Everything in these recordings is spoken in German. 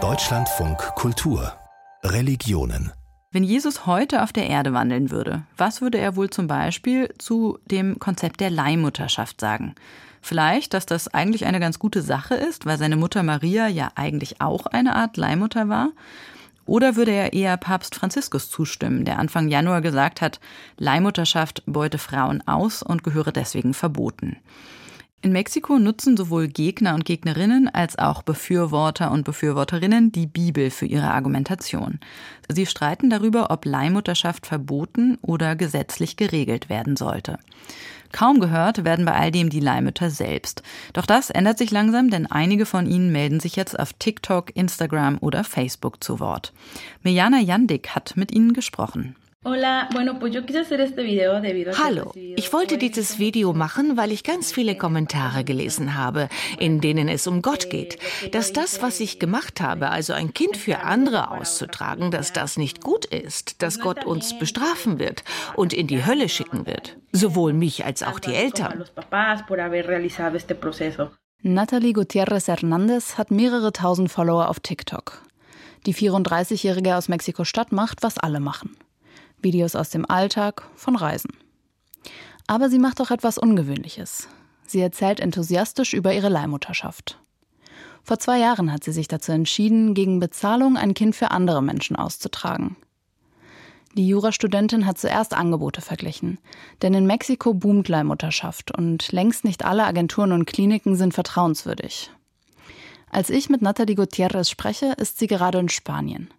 Deutschlandfunk Kultur Religionen wenn Jesus heute auf der Erde wandeln würde, was würde er wohl zum Beispiel zu dem Konzept der Leihmutterschaft sagen? Vielleicht, dass das eigentlich eine ganz gute Sache ist, weil seine Mutter Maria ja eigentlich auch eine Art Leihmutter war? Oder würde er eher Papst Franziskus zustimmen, der Anfang Januar gesagt hat, Leihmutterschaft beute Frauen aus und gehöre deswegen verboten? In Mexiko nutzen sowohl Gegner und Gegnerinnen als auch Befürworter und Befürworterinnen die Bibel für ihre Argumentation. Sie streiten darüber, ob Leihmutterschaft verboten oder gesetzlich geregelt werden sollte. Kaum gehört werden bei all dem die Leihmütter selbst. Doch das ändert sich langsam, denn einige von ihnen melden sich jetzt auf TikTok, Instagram oder Facebook zu Wort. Mirjana Jandik hat mit ihnen gesprochen. Hallo, ich wollte dieses Video machen, weil ich ganz viele Kommentare gelesen habe, in denen es um Gott geht. Dass das, was ich gemacht habe, also ein Kind für andere auszutragen, dass das nicht gut ist, dass Gott uns bestrafen wird und in die Hölle schicken wird. Sowohl mich als auch die Eltern. Natalie Gutierrez Hernandez hat mehrere tausend Follower auf TikTok. Die 34-Jährige aus Mexiko-Stadt macht, was alle machen. Videos aus dem Alltag, von Reisen. Aber sie macht auch etwas Ungewöhnliches. Sie erzählt enthusiastisch über ihre Leihmutterschaft. Vor zwei Jahren hat sie sich dazu entschieden, gegen Bezahlung ein Kind für andere Menschen auszutragen. Die Jurastudentin hat zuerst Angebote verglichen, denn in Mexiko boomt Leihmutterschaft und längst nicht alle Agenturen und Kliniken sind vertrauenswürdig. Als ich mit Natalie Gutierrez spreche, ist sie gerade in Spanien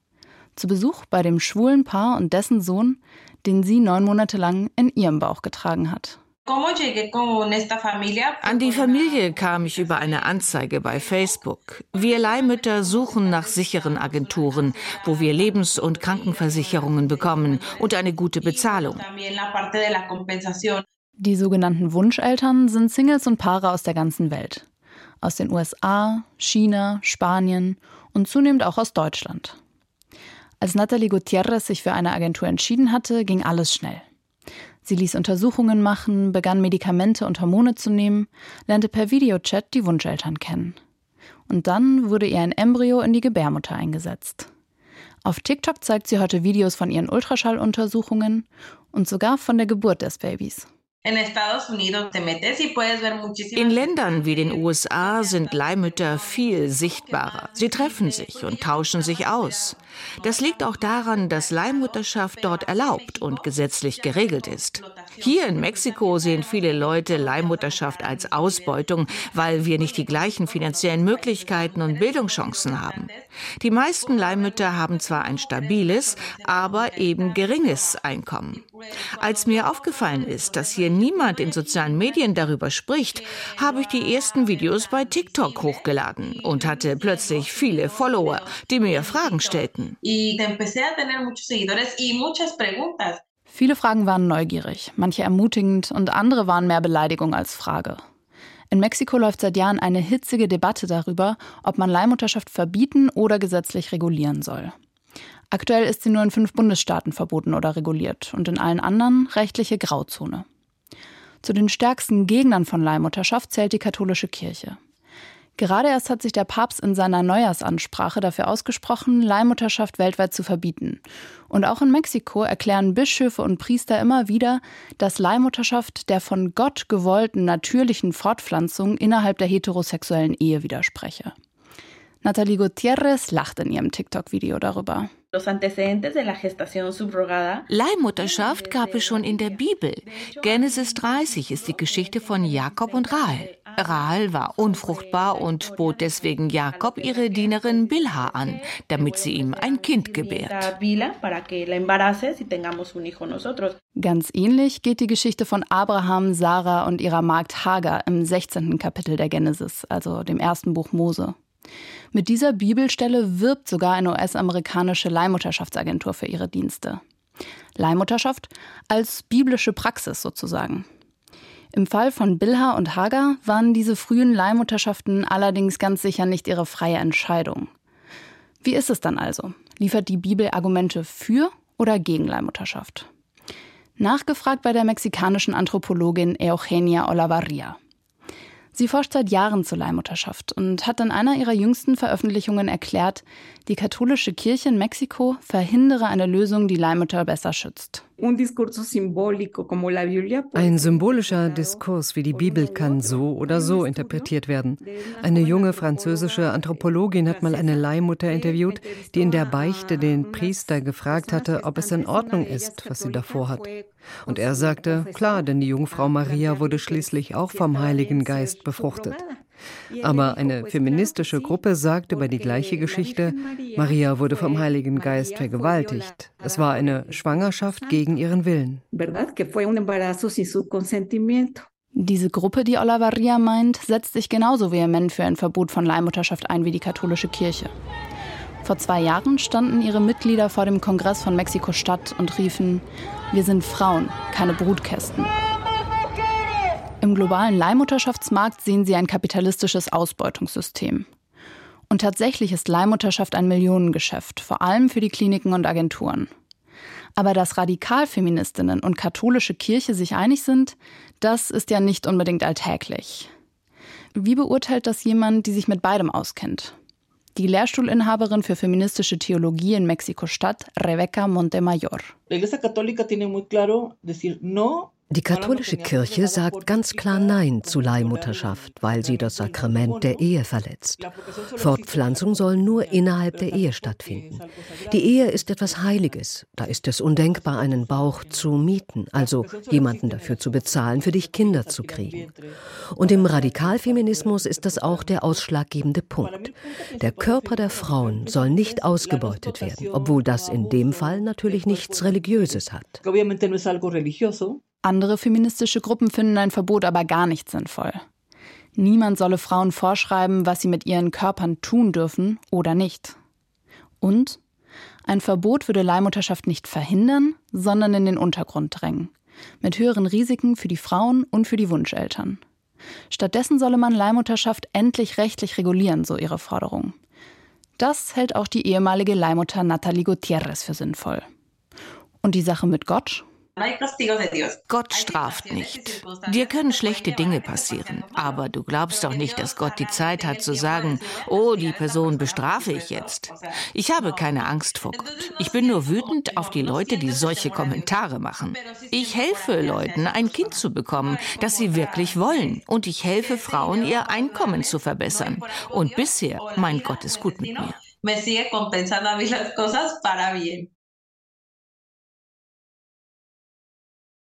zu Besuch bei dem schwulen Paar und dessen Sohn, den sie neun Monate lang in ihrem Bauch getragen hat. An die Familie kam ich über eine Anzeige bei Facebook. Wir Leihmütter suchen nach sicheren Agenturen, wo wir Lebens- und Krankenversicherungen bekommen und eine gute Bezahlung. Die sogenannten Wunscheltern sind Singles und Paare aus der ganzen Welt. Aus den USA, China, Spanien und zunehmend auch aus Deutschland. Als Nathalie Gutierrez sich für eine Agentur entschieden hatte, ging alles schnell. Sie ließ Untersuchungen machen, begann Medikamente und Hormone zu nehmen, lernte per Videochat die Wunscheltern kennen. Und dann wurde ihr ein Embryo in die Gebärmutter eingesetzt. Auf TikTok zeigt sie heute Videos von ihren Ultraschalluntersuchungen und sogar von der Geburt des Babys. In Ländern wie den USA sind Leihmütter viel sichtbarer. Sie treffen sich und tauschen sich aus. Das liegt auch daran, dass Leihmutterschaft dort erlaubt und gesetzlich geregelt ist. Hier in Mexiko sehen viele Leute Leihmutterschaft als Ausbeutung, weil wir nicht die gleichen finanziellen Möglichkeiten und Bildungschancen haben. Die meisten Leihmütter haben zwar ein stabiles, aber eben geringes Einkommen. Als mir aufgefallen ist, dass hier niemand in sozialen Medien darüber spricht, habe ich die ersten Videos bei TikTok hochgeladen und hatte plötzlich viele Follower, die mir Fragen stellten. Viele Fragen waren neugierig, manche ermutigend und andere waren mehr Beleidigung als Frage. In Mexiko läuft seit Jahren eine hitzige Debatte darüber, ob man Leihmutterschaft verbieten oder gesetzlich regulieren soll. Aktuell ist sie nur in fünf Bundesstaaten verboten oder reguliert und in allen anderen rechtliche Grauzone. Zu den stärksten Gegnern von Leihmutterschaft zählt die katholische Kirche. Gerade erst hat sich der Papst in seiner Neujahrsansprache dafür ausgesprochen, Leihmutterschaft weltweit zu verbieten. Und auch in Mexiko erklären Bischöfe und Priester immer wieder, dass Leihmutterschaft der von Gott gewollten natürlichen Fortpflanzung innerhalb der heterosexuellen Ehe widerspreche. Nathalie Gutierrez lacht in ihrem TikTok-Video darüber. Leihmutterschaft gab es schon in der Bibel. Genesis 30 ist die Geschichte von Jakob und Rahel. Rahel war unfruchtbar und bot deswegen Jakob ihre Dienerin Bilha an, damit sie ihm ein Kind gebärt. Ganz ähnlich geht die Geschichte von Abraham, Sarah und ihrer Magd Hagar im 16. Kapitel der Genesis, also dem ersten Buch Mose. Mit dieser Bibelstelle wirbt sogar eine US-amerikanische Leihmutterschaftsagentur für ihre Dienste. Leihmutterschaft als biblische Praxis sozusagen. Im Fall von Bilha und Hagar waren diese frühen Leihmutterschaften allerdings ganz sicher nicht ihre freie Entscheidung. Wie ist es dann also? Liefert die Bibel Argumente für oder gegen Leihmutterschaft? Nachgefragt bei der mexikanischen Anthropologin Eugenia Olavarria. Sie forscht seit Jahren zur Leihmutterschaft und hat in einer ihrer jüngsten Veröffentlichungen erklärt, die katholische Kirche in Mexiko verhindere eine Lösung, die Leihmütter besser schützt. Ein symbolischer Diskurs wie die Bibel kann so oder so interpretiert werden. Eine junge französische Anthropologin hat mal eine Leihmutter interviewt, die in der Beichte den Priester gefragt hatte, ob es in Ordnung ist, was sie davor hat. Und er sagte, klar, denn die Jungfrau Maria wurde schließlich auch vom Heiligen Geist befruchtet. Aber eine feministische Gruppe sagt über die gleiche Geschichte, Maria wurde vom Heiligen Geist vergewaltigt. Es war eine Schwangerschaft gegen ihren Willen. Diese Gruppe, die Olavaria meint, setzt sich genauso vehement für ein Verbot von Leihmutterschaft ein wie die katholische Kirche. Vor zwei Jahren standen ihre Mitglieder vor dem Kongress von Mexiko-Stadt und riefen, wir sind Frauen, keine Brutkästen. Im globalen Leihmutterschaftsmarkt sehen sie ein kapitalistisches Ausbeutungssystem. Und tatsächlich ist Leihmutterschaft ein Millionengeschäft, vor allem für die Kliniken und Agenturen. Aber dass Radikalfeministinnen und katholische Kirche sich einig sind, das ist ja nicht unbedingt alltäglich. Wie beurteilt das jemand, die sich mit beidem auskennt? Die Lehrstuhlinhaberin für feministische Theologie in Mexiko-Stadt, Rebecca Montemayor. Die katholische Kirche sagt ganz klar Nein zu Leihmutterschaft, weil sie das Sakrament der Ehe verletzt. Fortpflanzung soll nur innerhalb der Ehe stattfinden. Die Ehe ist etwas Heiliges. Da ist es undenkbar, einen Bauch zu mieten, also jemanden dafür zu bezahlen, für dich Kinder zu kriegen. Und im Radikalfeminismus ist das auch der ausschlaggebende Punkt. Der Körper der Frauen soll nicht ausgebeutet werden, obwohl das in dem Fall natürlich nichts Religiöses hat. Andere feministische Gruppen finden ein Verbot aber gar nicht sinnvoll. Niemand solle Frauen vorschreiben, was sie mit ihren Körpern tun dürfen oder nicht. Und ein Verbot würde Leihmutterschaft nicht verhindern, sondern in den Untergrund drängen, mit höheren Risiken für die Frauen und für die Wunscheltern. Stattdessen solle man Leihmutterschaft endlich rechtlich regulieren, so ihre Forderung. Das hält auch die ehemalige Leihmutter Natalie Gutierrez für sinnvoll. Und die Sache mit Gott Gott straft nicht. Dir können schlechte Dinge passieren, aber du glaubst doch nicht, dass Gott die Zeit hat zu sagen, oh, die Person bestrafe ich jetzt. Ich habe keine Angst vor Gott. Ich bin nur wütend auf die Leute, die solche Kommentare machen. Ich helfe Leuten, ein Kind zu bekommen, das sie wirklich wollen. Und ich helfe Frauen, ihr Einkommen zu verbessern. Und bisher, mein Gott ist gut mit mir. me sigue compensando a mí las cosas para bien.